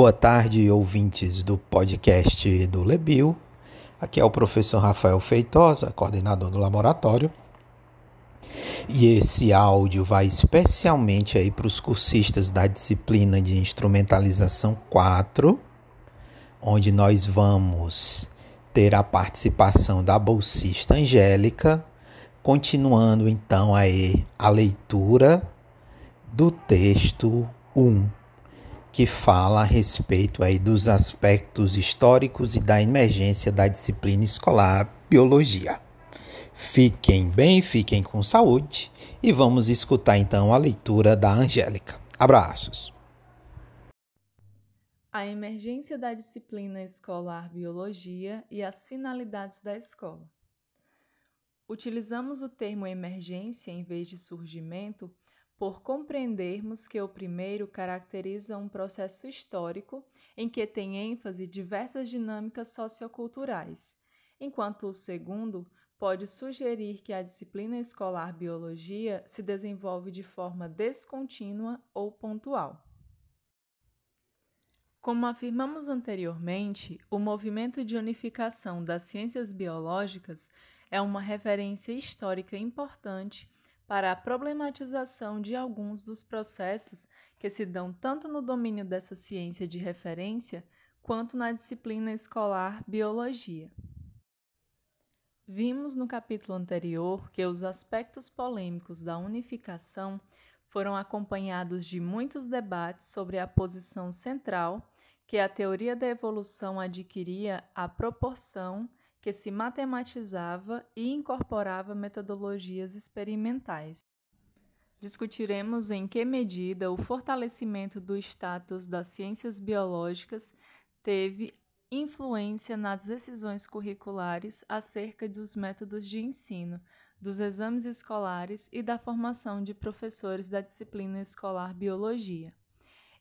Boa tarde, ouvintes do podcast do Lebil. Aqui é o professor Rafael Feitosa, coordenador do laboratório. E esse áudio vai especialmente aí para os cursistas da disciplina de instrumentalização 4, onde nós vamos ter a participação da bolsista Angélica, continuando então aí a leitura do texto 1 que fala a respeito aí dos aspectos históricos e da emergência da disciplina escolar biologia. Fiquem bem, fiquem com saúde e vamos escutar então a leitura da Angélica. Abraços. A emergência da disciplina escolar biologia e as finalidades da escola. Utilizamos o termo emergência em vez de surgimento por compreendermos que o primeiro caracteriza um processo histórico em que tem ênfase diversas dinâmicas socioculturais, enquanto o segundo pode sugerir que a disciplina escolar biologia se desenvolve de forma descontínua ou pontual. Como afirmamos anteriormente, o movimento de unificação das ciências biológicas é uma referência histórica importante para a problematização de alguns dos processos que se dão tanto no domínio dessa ciência de referência quanto na disciplina escolar biologia. Vimos no capítulo anterior que os aspectos polêmicos da unificação foram acompanhados de muitos debates sobre a posição central que a teoria da evolução adquiria à proporção que se matematizava e incorporava metodologias experimentais. Discutiremos em que medida o fortalecimento do status das ciências biológicas teve influência nas decisões curriculares acerca dos métodos de ensino, dos exames escolares e da formação de professores da disciplina escolar biologia.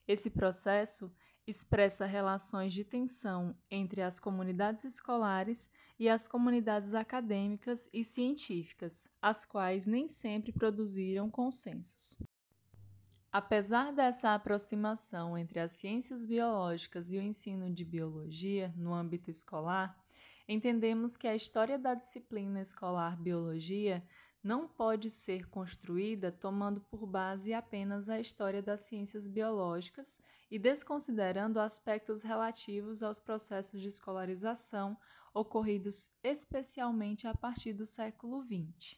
Esse processo expressa relações de tensão entre as comunidades escolares e as comunidades acadêmicas e científicas, as quais nem sempre produziram consensos. Apesar dessa aproximação entre as ciências biológicas e o ensino de biologia no âmbito escolar, entendemos que a história da disciplina escolar biologia não pode ser construída tomando por base apenas a história das ciências biológicas e desconsiderando aspectos relativos aos processos de escolarização ocorridos especialmente a partir do século XX.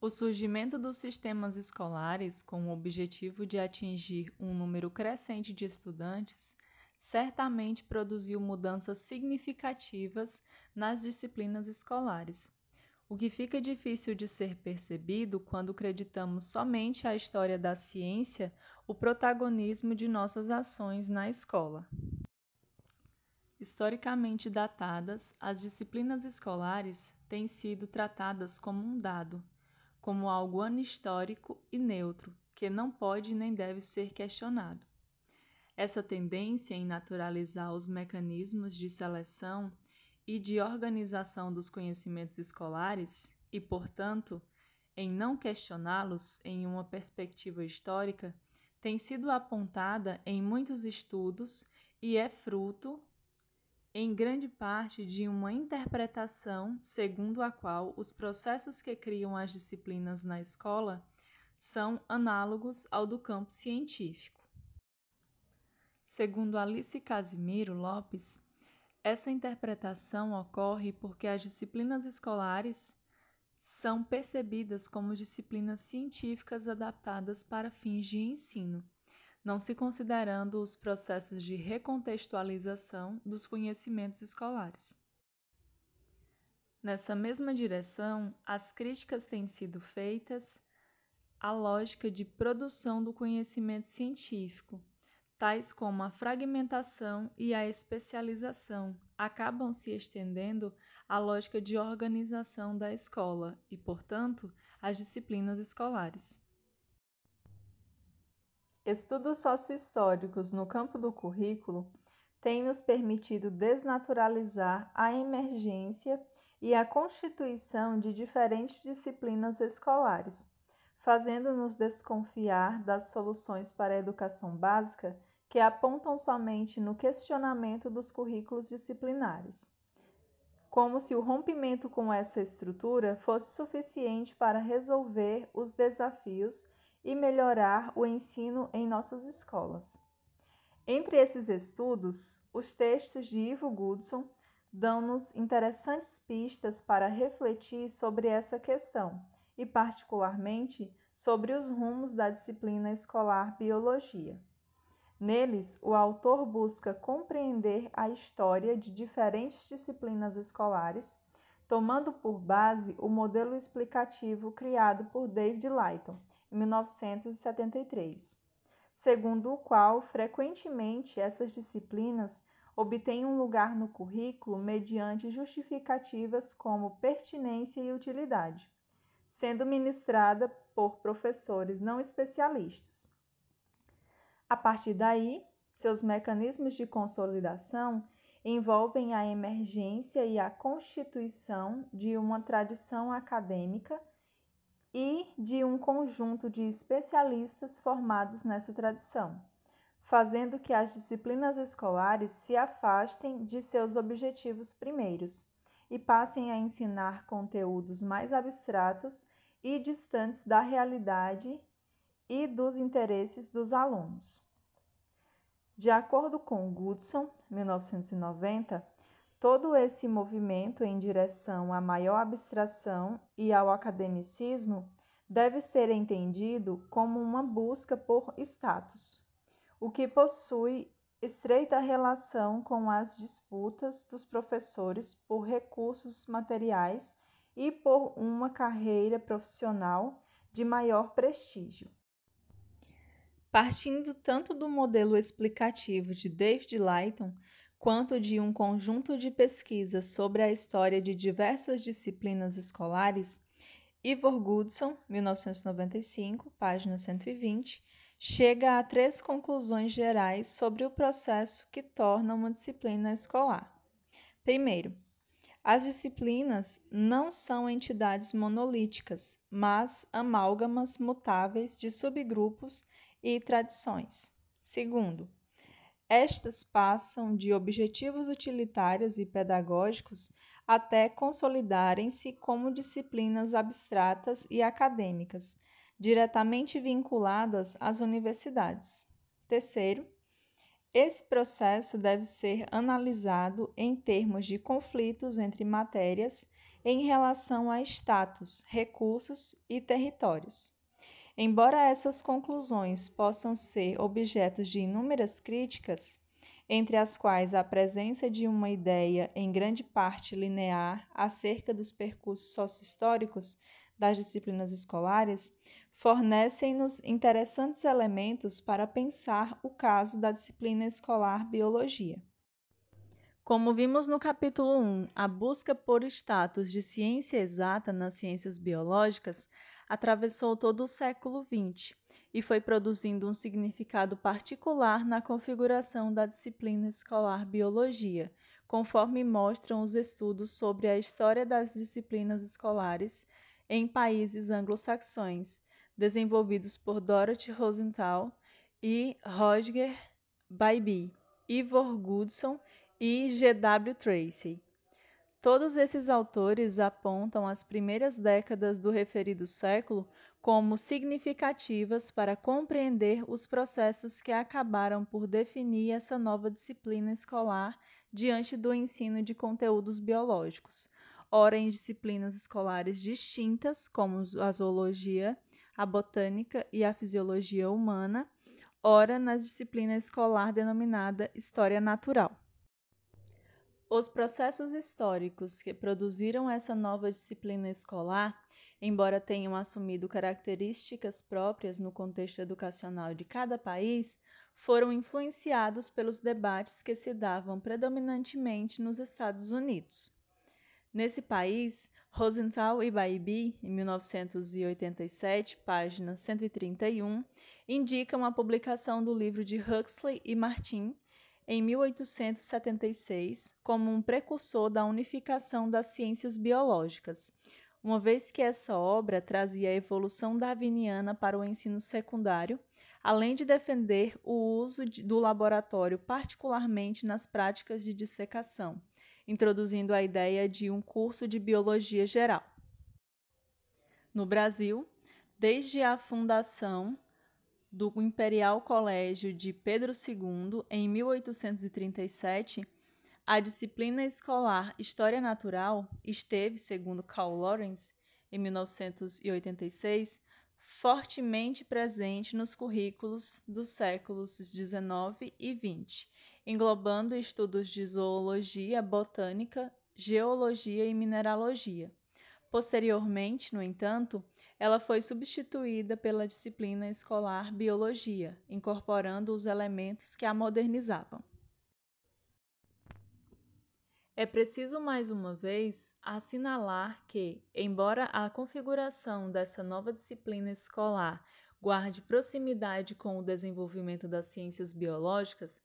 O surgimento dos sistemas escolares com o objetivo de atingir um número crescente de estudantes certamente produziu mudanças significativas nas disciplinas escolares o que fica difícil de ser percebido quando creditamos somente à história da ciência o protagonismo de nossas ações na escola. Historicamente datadas, as disciplinas escolares têm sido tratadas como um dado, como algo anistórico e neutro, que não pode nem deve ser questionado. Essa tendência em naturalizar os mecanismos de seleção e de organização dos conhecimentos escolares e, portanto, em não questioná-los em uma perspectiva histórica, tem sido apontada em muitos estudos e é fruto, em grande parte, de uma interpretação segundo a qual os processos que criam as disciplinas na escola são análogos ao do campo científico. Segundo Alice Casimiro Lopes, essa interpretação ocorre porque as disciplinas escolares são percebidas como disciplinas científicas adaptadas para fins de ensino, não se considerando os processos de recontextualização dos conhecimentos escolares. Nessa mesma direção, as críticas têm sido feitas à lógica de produção do conhecimento científico, tais como a fragmentação e a especialização, acabam se estendendo à lógica de organização da escola e, portanto, às disciplinas escolares. Estudos sociohistóricos no campo do currículo têm nos permitido desnaturalizar a emergência e a constituição de diferentes disciplinas escolares, fazendo-nos desconfiar das soluções para a educação básica que apontam somente no questionamento dos currículos disciplinares, como se o rompimento com essa estrutura fosse suficiente para resolver os desafios e melhorar o ensino em nossas escolas. Entre esses estudos, os textos de Ivo Goodson dão-nos interessantes pistas para refletir sobre essa questão e, particularmente, sobre os rumos da disciplina escolar Biologia. Neles, o autor busca compreender a história de diferentes disciplinas escolares, tomando por base o modelo explicativo criado por David Lighton, em 1973, segundo o qual, frequentemente, essas disciplinas obtêm um lugar no currículo mediante justificativas como pertinência e utilidade, sendo ministrada por professores não especialistas. A partir daí, seus mecanismos de consolidação envolvem a emergência e a constituição de uma tradição acadêmica e de um conjunto de especialistas formados nessa tradição, fazendo que as disciplinas escolares se afastem de seus objetivos primeiros e passem a ensinar conteúdos mais abstratos e distantes da realidade e dos interesses dos alunos. De acordo com Goodson, 1990, todo esse movimento em direção à maior abstração e ao academicismo deve ser entendido como uma busca por status, o que possui estreita relação com as disputas dos professores por recursos materiais e por uma carreira profissional de maior prestígio. Partindo tanto do modelo explicativo de David Lighton quanto de um conjunto de pesquisas sobre a história de diversas disciplinas escolares, Ivor Goodson, 1995, página 120, chega a três conclusões gerais sobre o processo que torna uma disciplina escolar. Primeiro, as disciplinas não são entidades monolíticas, mas amálgamas mutáveis de subgrupos e tradições. Segundo, estas passam de objetivos utilitários e pedagógicos até consolidarem-se como disciplinas abstratas e acadêmicas, diretamente vinculadas às universidades. Terceiro, esse processo deve ser analisado em termos de conflitos entre matérias em relação a status, recursos e territórios. Embora essas conclusões possam ser objetos de inúmeras críticas, entre as quais a presença de uma ideia em grande parte linear acerca dos percursos sociohistóricos das disciplinas escolares, fornecem-nos interessantes elementos para pensar o caso da disciplina escolar Biologia. Como vimos no capítulo 1, a busca por status de ciência exata nas ciências biológicas atravessou todo o século XX e foi produzindo um significado particular na configuração da disciplina escolar Biologia, conforme mostram os estudos sobre a história das disciplinas escolares em países anglo-saxões, desenvolvidos por Dorothy Rosenthal e Roger Bybee, Ivor Goodson e G.W. Tracy. Todos esses autores apontam as primeiras décadas do referido século como significativas para compreender os processos que acabaram por definir essa nova disciplina escolar diante do ensino de conteúdos biológicos, ora em disciplinas escolares distintas, como a zoologia, a botânica e a fisiologia humana, ora na disciplina escolar denominada História Natural. Os processos históricos que produziram essa nova disciplina escolar, embora tenham assumido características próprias no contexto educacional de cada país, foram influenciados pelos debates que se davam predominantemente nos Estados Unidos. Nesse país, Rosenthal e Bybee, em 1987, página 131, indicam a publicação do livro de Huxley e Martin, em 1876 como um precursor da unificação das ciências biológicas, uma vez que essa obra trazia a evolução darwiniana para o ensino secundário, além de defender o uso do laboratório, particularmente nas práticas de dissecação, introduzindo a ideia de um curso de biologia geral. No Brasil, desde a fundação do Imperial Colégio de Pedro II em 1837, a disciplina escolar História Natural esteve, segundo Carl Lawrence, em 1986, fortemente presente nos currículos dos séculos XIX e XX, englobando estudos de zoologia, botânica, geologia e mineralogia. Posteriormente, no entanto, ela foi substituída pela disciplina escolar Biologia, incorporando os elementos que a modernizavam. É preciso mais uma vez assinalar que, embora a configuração dessa nova disciplina escolar guarde proximidade com o desenvolvimento das ciências biológicas,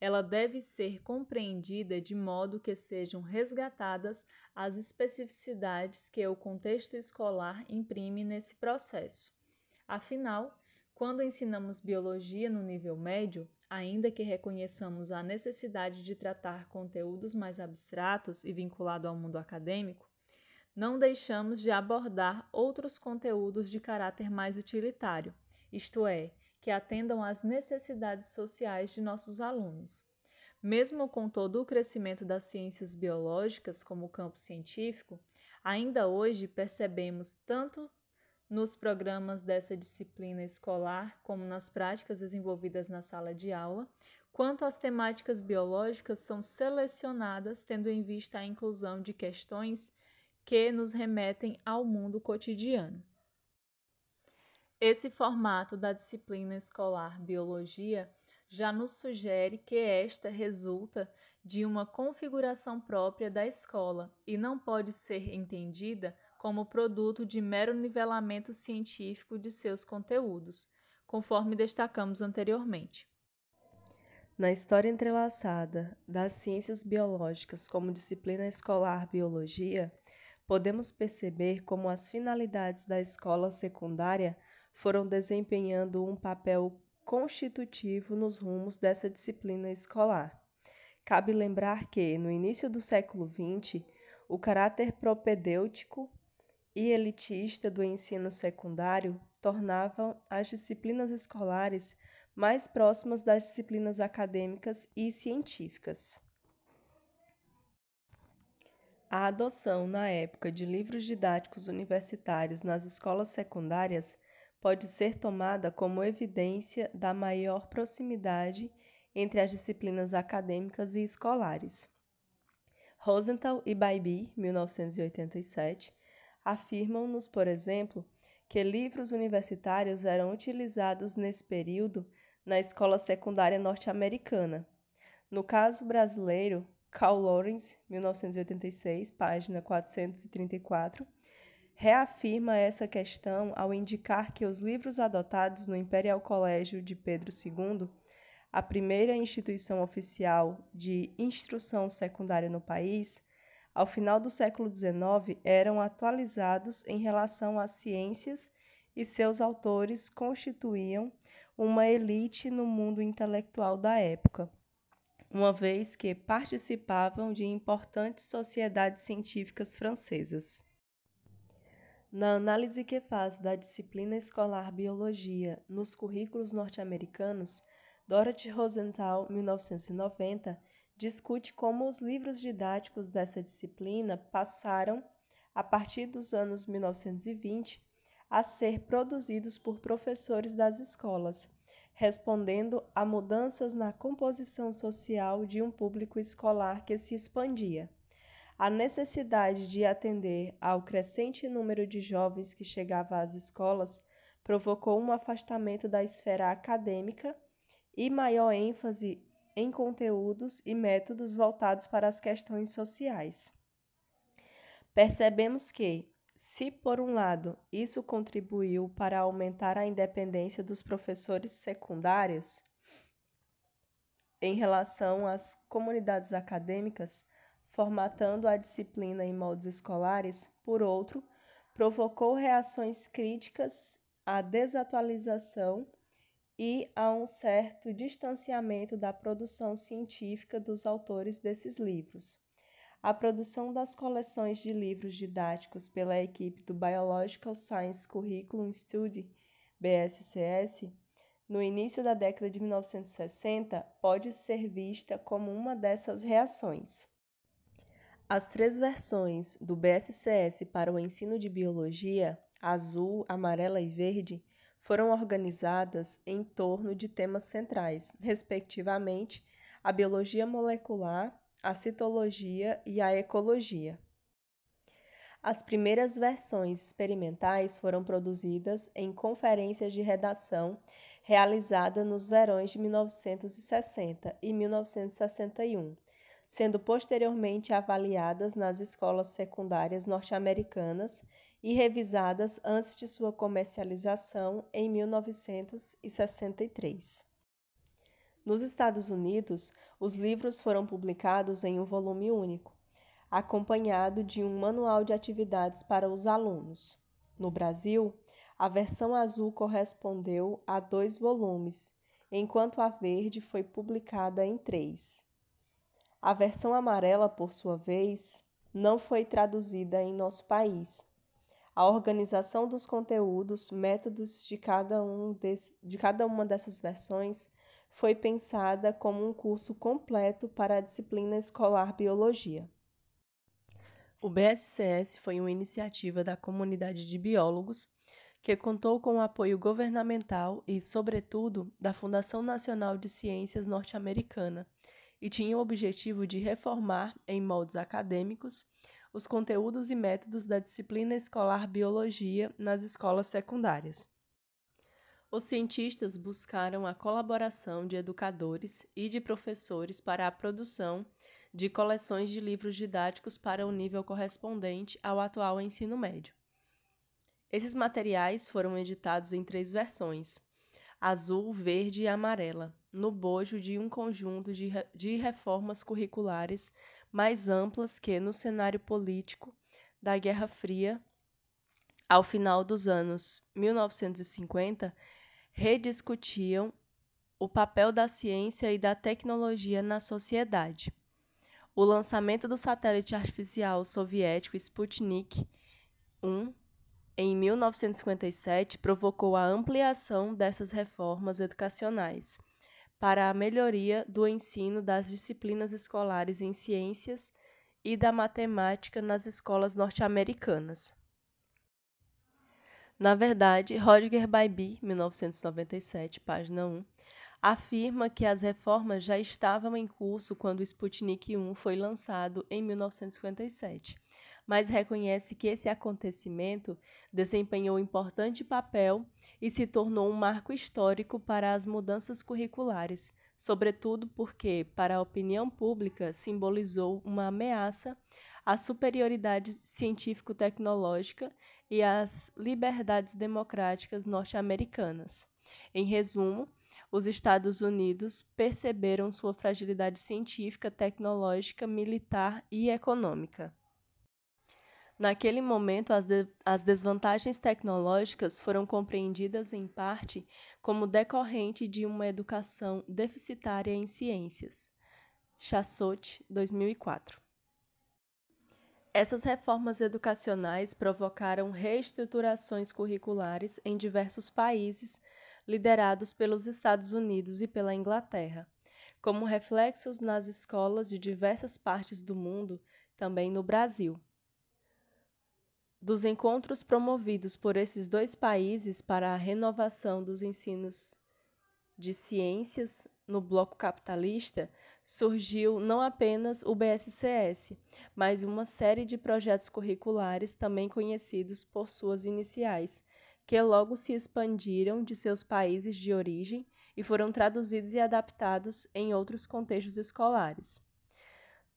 ela deve ser compreendida de modo que sejam resgatadas as especificidades que o contexto escolar imprime nesse processo. Afinal, quando ensinamos biologia no nível médio, ainda que reconheçamos a necessidade de tratar conteúdos mais abstratos e vinculados ao mundo acadêmico, não deixamos de abordar outros conteúdos de caráter mais utilitário, isto é, que atendam às necessidades sociais de nossos alunos. Mesmo com todo o crescimento das ciências biológicas como campo científico, ainda hoje percebemos tanto nos programas dessa disciplina escolar, como nas práticas desenvolvidas na sala de aula, quanto as temáticas biológicas são selecionadas tendo em vista a inclusão de questões que nos remetem ao mundo cotidiano. Esse formato da disciplina escolar Biologia já nos sugere que esta resulta de uma configuração própria da escola e não pode ser entendida como produto de mero nivelamento científico de seus conteúdos, conforme destacamos anteriormente. Na história entrelaçada das ciências biológicas como disciplina escolar biologia, podemos perceber como as finalidades da escola secundária foram desempenhando um papel constitutivo nos rumos dessa disciplina escolar. Cabe lembrar que, no início do século XX, o caráter propedêutico e elitista do ensino secundário tornavam as disciplinas escolares mais próximas das disciplinas acadêmicas e científicas. A adoção, na época, de livros didáticos universitários nas escolas secundárias pode ser tomada como evidência da maior proximidade entre as disciplinas acadêmicas e escolares. Rosenthal e Bybee, 1987, afirmam-nos, por exemplo, que livros universitários eram utilizados nesse período na escola secundária norte-americana. No caso brasileiro, Carl Lawrence, 1986, página 434, reafirma essa questão ao indicar que os livros adotados no Imperial Colégio de Pedro II, a primeira instituição oficial de instrução secundária no país, ao final do século XIX, eram atualizados em relação às ciências e seus autores constituíam uma elite no mundo intelectual da época, uma vez que participavam de importantes sociedades científicas francesas. Na análise que faz da disciplina escolar Biologia nos currículos norte-americanos, Dorothy Rosenthal, 1990, discute como os livros didáticos dessa disciplina passaram, a partir dos anos 1920, a ser produzidos por professores das escolas, respondendo a mudanças na composição social de um público escolar que se expandia. A necessidade de atender ao crescente número de jovens que chegava às escolas provocou um afastamento da esfera acadêmica e maior ênfase em conteúdos e métodos voltados para as questões sociais. Percebemos que, se por um lado isso contribuiu para aumentar a independência dos professores secundários em relação às comunidades acadêmicas, formatando a disciplina em moldes escolares, por outro, provocou reações críticas à desatualização e a um certo distanciamento da produção científica dos autores desses livros. A produção das coleções de livros didáticos pela equipe do Biological Science Curriculum Study, BSCS, no início da década de 1960, pode ser vista como uma dessas reações. As três versões do BSCS para o ensino de biologia, azul, amarela e verde, foram organizadas em torno de temas centrais, respectivamente, a biologia molecular, a citologia e a ecologia. As primeiras versões experimentais foram produzidas em conferências de redação realizadas nos verões de 1960 e 1961 sendo posteriormente avaliadas nas escolas secundárias norte-americanas e revisadas antes de sua comercialização em 1963. Nos Estados Unidos, os livros foram publicados em um volume único, acompanhado de um manual de atividades para os alunos. No Brasil, a versão azul correspondeu a dois volumes, enquanto a verde foi publicada em três. A versão amarela, por sua vez, não foi traduzida em nosso país. A organização dos conteúdos, métodos de cada, um de cada uma dessas versões foi pensada como um curso completo para a disciplina escolar Biologia. O BSCS foi uma iniciativa da comunidade de biólogos que contou com o apoio governamental e, sobretudo, da Fundação Nacional de Ciências Norte-Americana, e tinha o objetivo de reformar, em moldes acadêmicos, os conteúdos e métodos da disciplina escolar Biologia nas escolas secundárias. Os cientistas buscaram a colaboração de educadores e de professores para a produção de coleções de livros didáticos para o nível correspondente ao atual ensino médio. Esses materiais foram editados em três versões: azul, verde e amarela, no bojo de um conjunto de, de reformas curriculares mais amplas que, no cenário político da Guerra Fria, ao final dos anos 1950, rediscutiam o papel da ciência e da tecnologia na sociedade. O lançamento do satélite artificial soviético Sputnik 1 em 1957 provocou a ampliação dessas reformas educacionais para a melhoria do ensino das disciplinas escolares em ciências e da matemática nas escolas norte-americanas. Na verdade, Rodger Bybee, 1997, página 1, afirma que as reformas já estavam em curso quando o Sputnik 1 foi lançado em 1957 mas reconhece que esse acontecimento desempenhou importante papel e se tornou um marco histórico para as mudanças curriculares, sobretudo porque, para a opinião pública, simbolizou uma ameaça à superioridade científico-tecnológica e às liberdades democráticas norte-americanas. Em resumo, os Estados Unidos perceberam sua fragilidade científica, tecnológica, militar e econômica. Naquele momento, as, de, as desvantagens tecnológicas foram compreendidas em parte como decorrente de uma educação deficitária em ciências. Chassot, 2004. Essas reformas educacionais provocaram reestruturações curriculares em diversos países, liderados pelos Estados Unidos e pela Inglaterra, como reflexos nas escolas de diversas partes do mundo, também no Brasil. Dos encontros promovidos por esses dois países para a renovação dos ensinos de ciências no bloco capitalista, surgiu não apenas o BSCS, mas uma série de projetos curriculares também conhecidos por suas iniciais, que logo se expandiram de seus países de origem e foram traduzidos e adaptados em outros contextos escolares.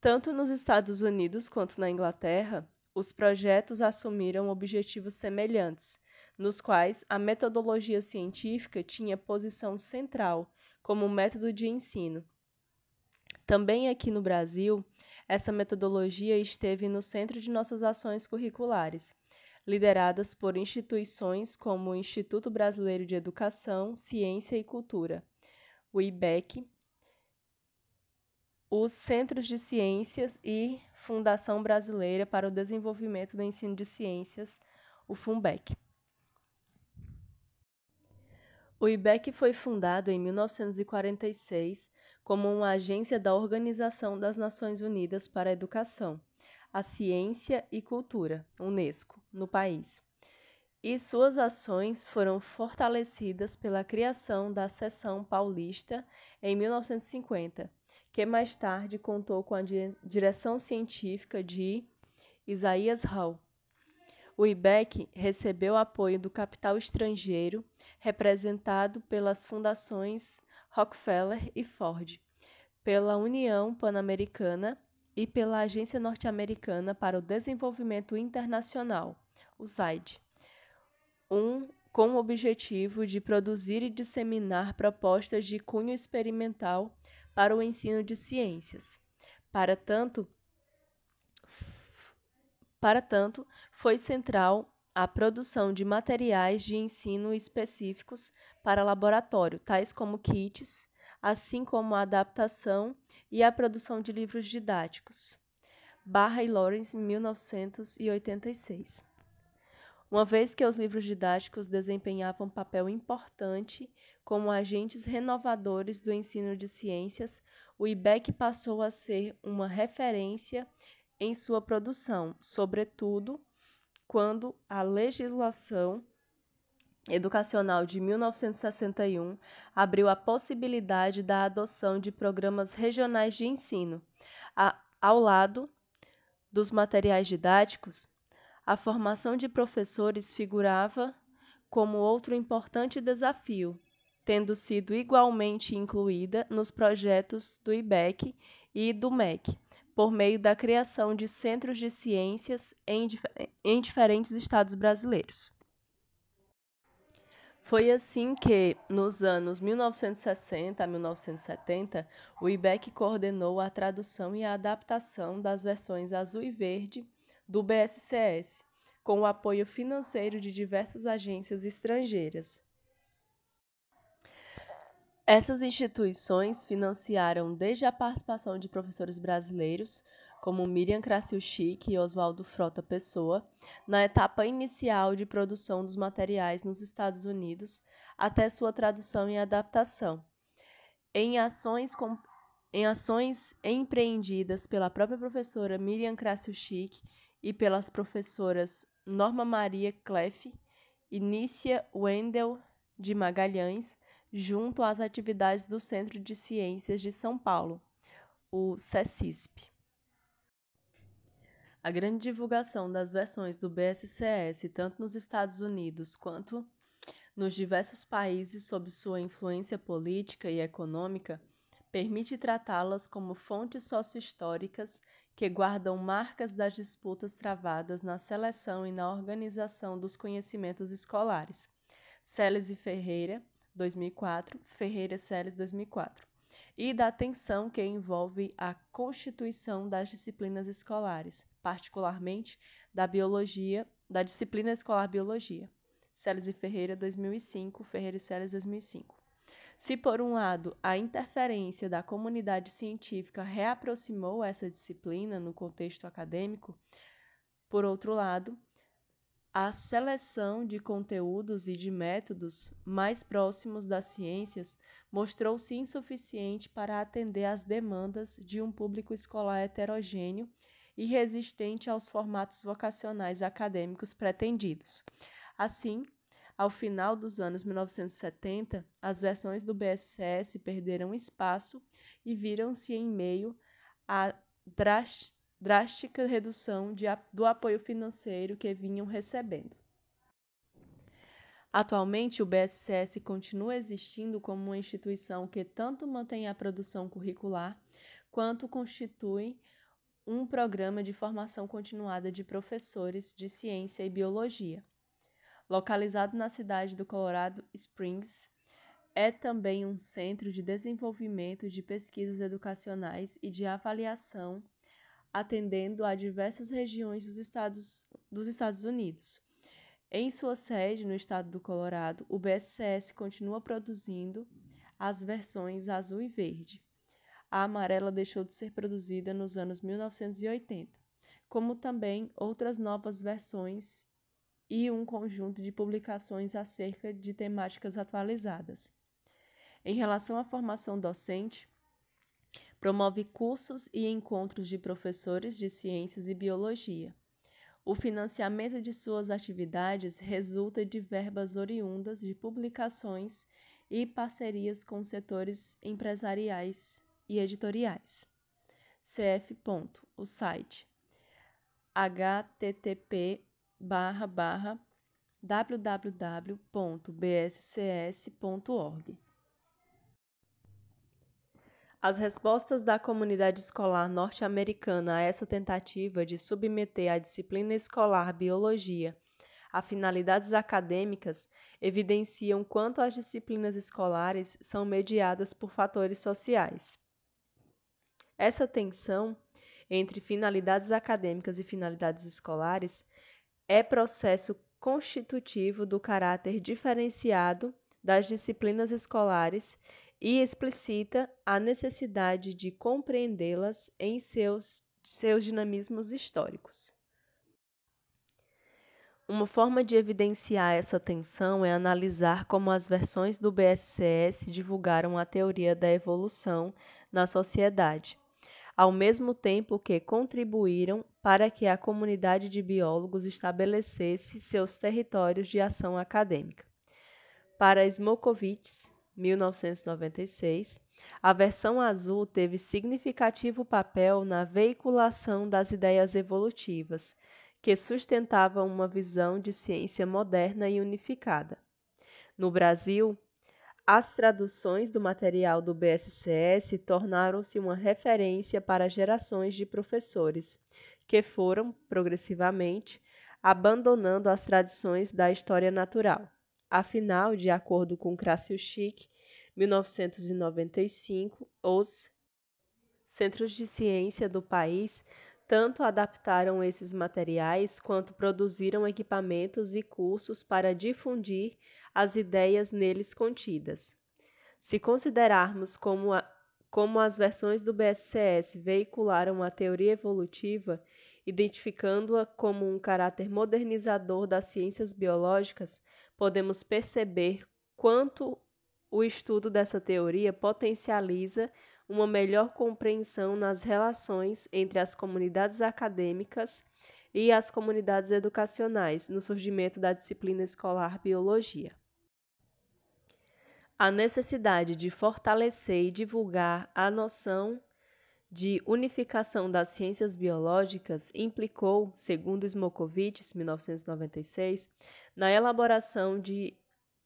Tanto nos Estados Unidos quanto na Inglaterra, os projetos assumiram objetivos semelhantes, nos quais a metodologia científica tinha posição central como método de ensino. Também aqui no Brasil, essa metodologia esteve no centro de nossas ações curriculares, lideradas por instituições como o Instituto Brasileiro de Educação, Ciência e Cultura, o IBEC, os Centros de Ciências e Fundação Brasileira para o Desenvolvimento do Ensino de Ciências, o FUNBEC. O IBEC foi fundado em 1946 como uma agência da Organização das Nações Unidas para a Educação, a Ciência e Cultura, UNESCO, no país. E suas ações foram fortalecidas pela criação da Seção Paulista em 1950, que mais tarde contou com a direção científica de Isaías Hall. O IBEC recebeu apoio do capital estrangeiro, representado pelas fundações Rockefeller e Ford, pela União Pan-Americana e pela Agência Norte-Americana para o Desenvolvimento Internacional, USAID, um, com o objetivo de produzir e disseminar propostas de cunho experimental para o ensino de ciências. Para tanto, para tanto, foi central a produção de materiais de ensino específicos para laboratório, tais como kits, assim como a adaptação e a produção de livros didáticos. Barra e Lawrence, 1986. Uma vez que os livros didáticos desempenhavam papel importante como agentes renovadores do ensino de ciências, o IBEC passou a ser uma referência em sua produção, sobretudo quando a legislação educacional de 1961 abriu a possibilidade da adoção de programas regionais de ensino. A, ao lado dos materiais didáticos, a formação de professores figurava como outro importante desafio, tendo sido igualmente incluída nos projetos do IBEC e do MEC, por meio da criação de centros de ciências em, em diferentes estados brasileiros. Foi assim que, nos anos 1960 a 1970, o IBEC coordenou a tradução e a adaptação das versões azul e verde do BSCS, com o apoio financeiro de diversas agências estrangeiras. Essas instituições financiaram desde a participação de professores brasileiros, como Miriam Krasilchik e Oswaldo Frota Pessoa, na etapa inicial de produção dos materiais nos Estados Unidos, até sua tradução e adaptação. Em ações, com, em ações empreendidas pela própria professora Miriam Krasilchik e pelas professoras Norma Maria Kleff e Nícia Wendel de Magalhães, junto às atividades do Centro de Ciências de São Paulo, o CECISP. A grande divulgação das versões do BSCS, tanto nos Estados Unidos quanto nos diversos países sob sua influência política e econômica, permite tratá-las como fontes sociohistóricas que guardam marcas das disputas travadas na seleção e na organização dos conhecimentos escolares. Celes e Ferreira, 2004, Ferreira Celes 2004, e da tensão que envolve a constituição das disciplinas escolares, particularmente da biologia, da disciplina escolar biologia. Celes e Ferreira 2005, Ferreira e Celes 2005. Se, por um lado, a interferência da comunidade científica reaproximou essa disciplina no contexto acadêmico, por outro lado, a seleção de conteúdos e de métodos mais próximos das ciências mostrou-se insuficiente para atender às demandas de um público escolar heterogêneo e resistente aos formatos vocacionais acadêmicos pretendidos. Assim, ao final dos anos 1970, as versões do BSS perderam espaço e viram-se em meio drast drástica redução de, do apoio financeiro que vinham recebendo. Atualmente, o BSCS continua existindo como uma instituição que tanto mantém a produção curricular quanto constitui um programa de formação continuada de professores de ciência e biologia. Localizado na cidade do Colorado Springs, é também um centro de desenvolvimento de pesquisas educacionais e de avaliação atendendo a diversas regiões dos Estados, dos Estados Unidos. Em sua sede, no estado do Colorado, o BSCS continua produzindo as versões azul e verde. A amarela deixou de ser produzida nos anos 1980, como também outras novas versões e um conjunto de publicações acerca de temáticas atualizadas. Em relação à formação docente, promove cursos e encontros de professores de ciências e biologia. O financiamento de suas atividades resulta de verbas oriundas de publicações e parcerias com setores empresariais e editoriais. CF. o site http www.bscs.org as respostas da comunidade escolar norte-americana a essa tentativa de submeter a disciplina escolar biologia a finalidades acadêmicas evidenciam quanto as disciplinas escolares são mediadas por fatores sociais. Essa tensão entre finalidades acadêmicas e finalidades escolares é processo constitutivo do caráter diferenciado das disciplinas escolares e explicita a necessidade de compreendê-las em seus, seus dinamismos históricos. Uma forma de evidenciar essa tensão é analisar como as versões do BSCS divulgaram a teoria da evolução na sociedade, ao mesmo tempo que contribuíram para que a comunidade de biólogos estabelecesse seus territórios de ação acadêmica. Para Smokovitz, 1996, a versão azul teve significativo papel na veiculação das ideias evolutivas, que sustentavam uma visão de ciência moderna e unificada. No Brasil, as traduções do material do BSCS tornaram-se uma referência para gerações de professores, que foram, progressivamente, abandonando as tradições da história natural. Afinal, de acordo com Krasiuschik, 1995, os centros de ciência do país tanto adaptaram esses materiais quanto produziram equipamentos e cursos para difundir as ideias neles contidas. Se considerarmos como, a, como as versões do BSCS veicularam a teoria evolutiva, identificando-a como um caráter modernizador das ciências biológicas, podemos perceber quanto o estudo dessa teoria potencializa uma melhor compreensão nas relações entre as comunidades acadêmicas e as comunidades educacionais no surgimento da disciplina escolar biologia. A necessidade de fortalecer e divulgar a noção de unificação das ciências biológicas implicou, segundo Smokovitz, 1996, na elaboração de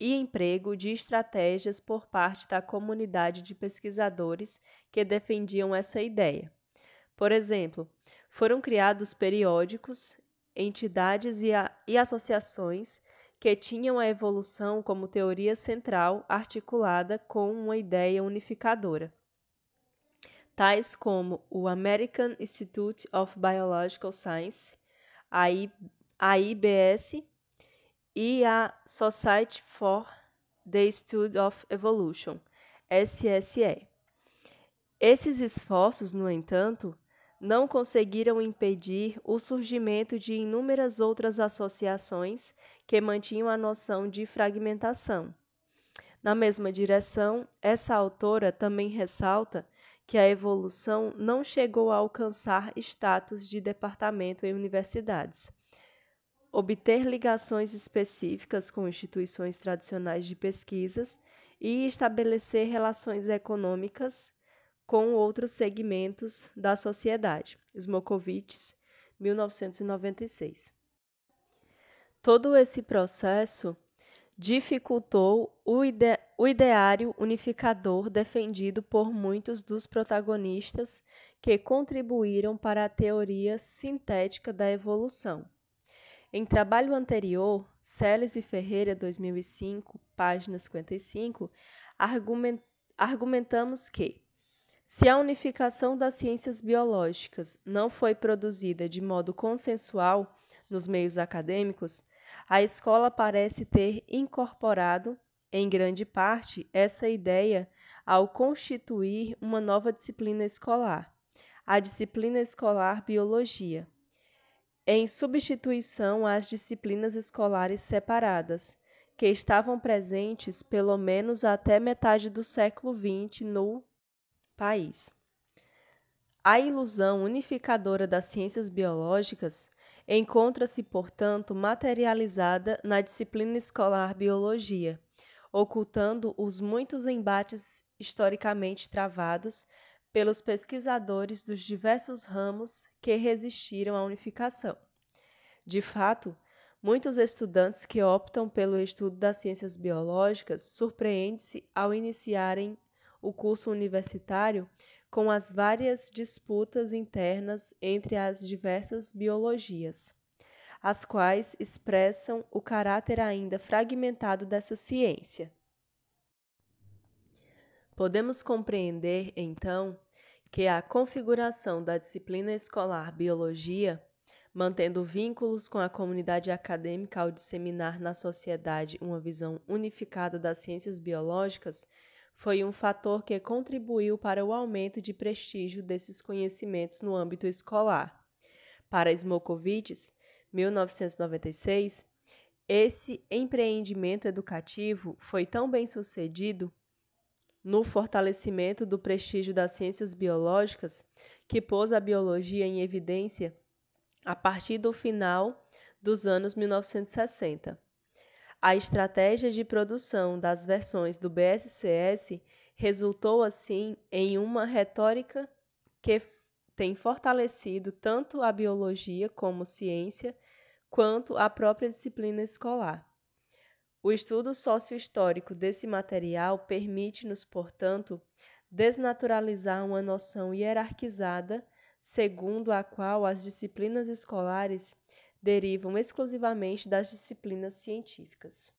e emprego de estratégias por parte da comunidade de pesquisadores que defendiam essa ideia. Por exemplo, foram criados periódicos, entidades e, a, e associações que tinham a evolução como teoria central articulada com uma ideia unificadora tais como o American Institute of Biological Science, a AIBS, e a Society for the Study of Evolution, SSE. Esses esforços, no entanto, não conseguiram impedir o surgimento de inúmeras outras associações que mantinham a noção de fragmentação. Na mesma direção, essa autora também ressalta que a evolução não chegou a alcançar status de departamento em universidades. Obter ligações específicas com instituições tradicionais de pesquisas e estabelecer relações econômicas com outros segmentos da sociedade. Smokovitz, 1996. Todo esse processo dificultou o, ide o ideário unificador defendido por muitos dos protagonistas que contribuíram para a teoria sintética da evolução. Em trabalho anterior, Celes e Ferreira, 2005, página 55, argument argumentamos que, se a unificação das ciências biológicas não foi produzida de modo consensual nos meios acadêmicos, a escola parece ter incorporado, em grande parte, essa ideia ao constituir uma nova disciplina escolar, a disciplina escolar Biologia, em substituição às disciplinas escolares separadas, que estavam presentes pelo menos até metade do século XX no país. A ilusão unificadora das ciências biológicas encontra-se, portanto, materializada na disciplina escolar Biologia, ocultando os muitos embates historicamente travados pelos pesquisadores dos diversos ramos que resistiram à unificação. De fato, muitos estudantes que optam pelo estudo das ciências biológicas surpreendem-se ao iniciarem o curso universitário com as várias disputas internas entre as diversas biologias, as quais expressam o caráter ainda fragmentado dessa ciência. Podemos compreender, então, que a configuração da disciplina escolar Biologia, mantendo vínculos com a comunidade acadêmica ao disseminar na sociedade uma visão unificada das ciências biológicas, foi um fator que contribuiu para o aumento de prestígio desses conhecimentos no âmbito escolar. Para Smokovitz, 1996, esse empreendimento educativo foi tão bem sucedido no fortalecimento do prestígio das ciências biológicas que pôs a biologia em evidência a partir do final dos anos 1960. A estratégia de produção das versões do BSCS resultou, assim, em uma retórica que tem fortalecido tanto a biologia como ciência, quanto a própria disciplina escolar. O estudo sociohistórico desse material permite-nos, portanto, desnaturalizar uma noção hierarquizada segundo a qual as disciplinas escolares derivam exclusivamente das disciplinas científicas.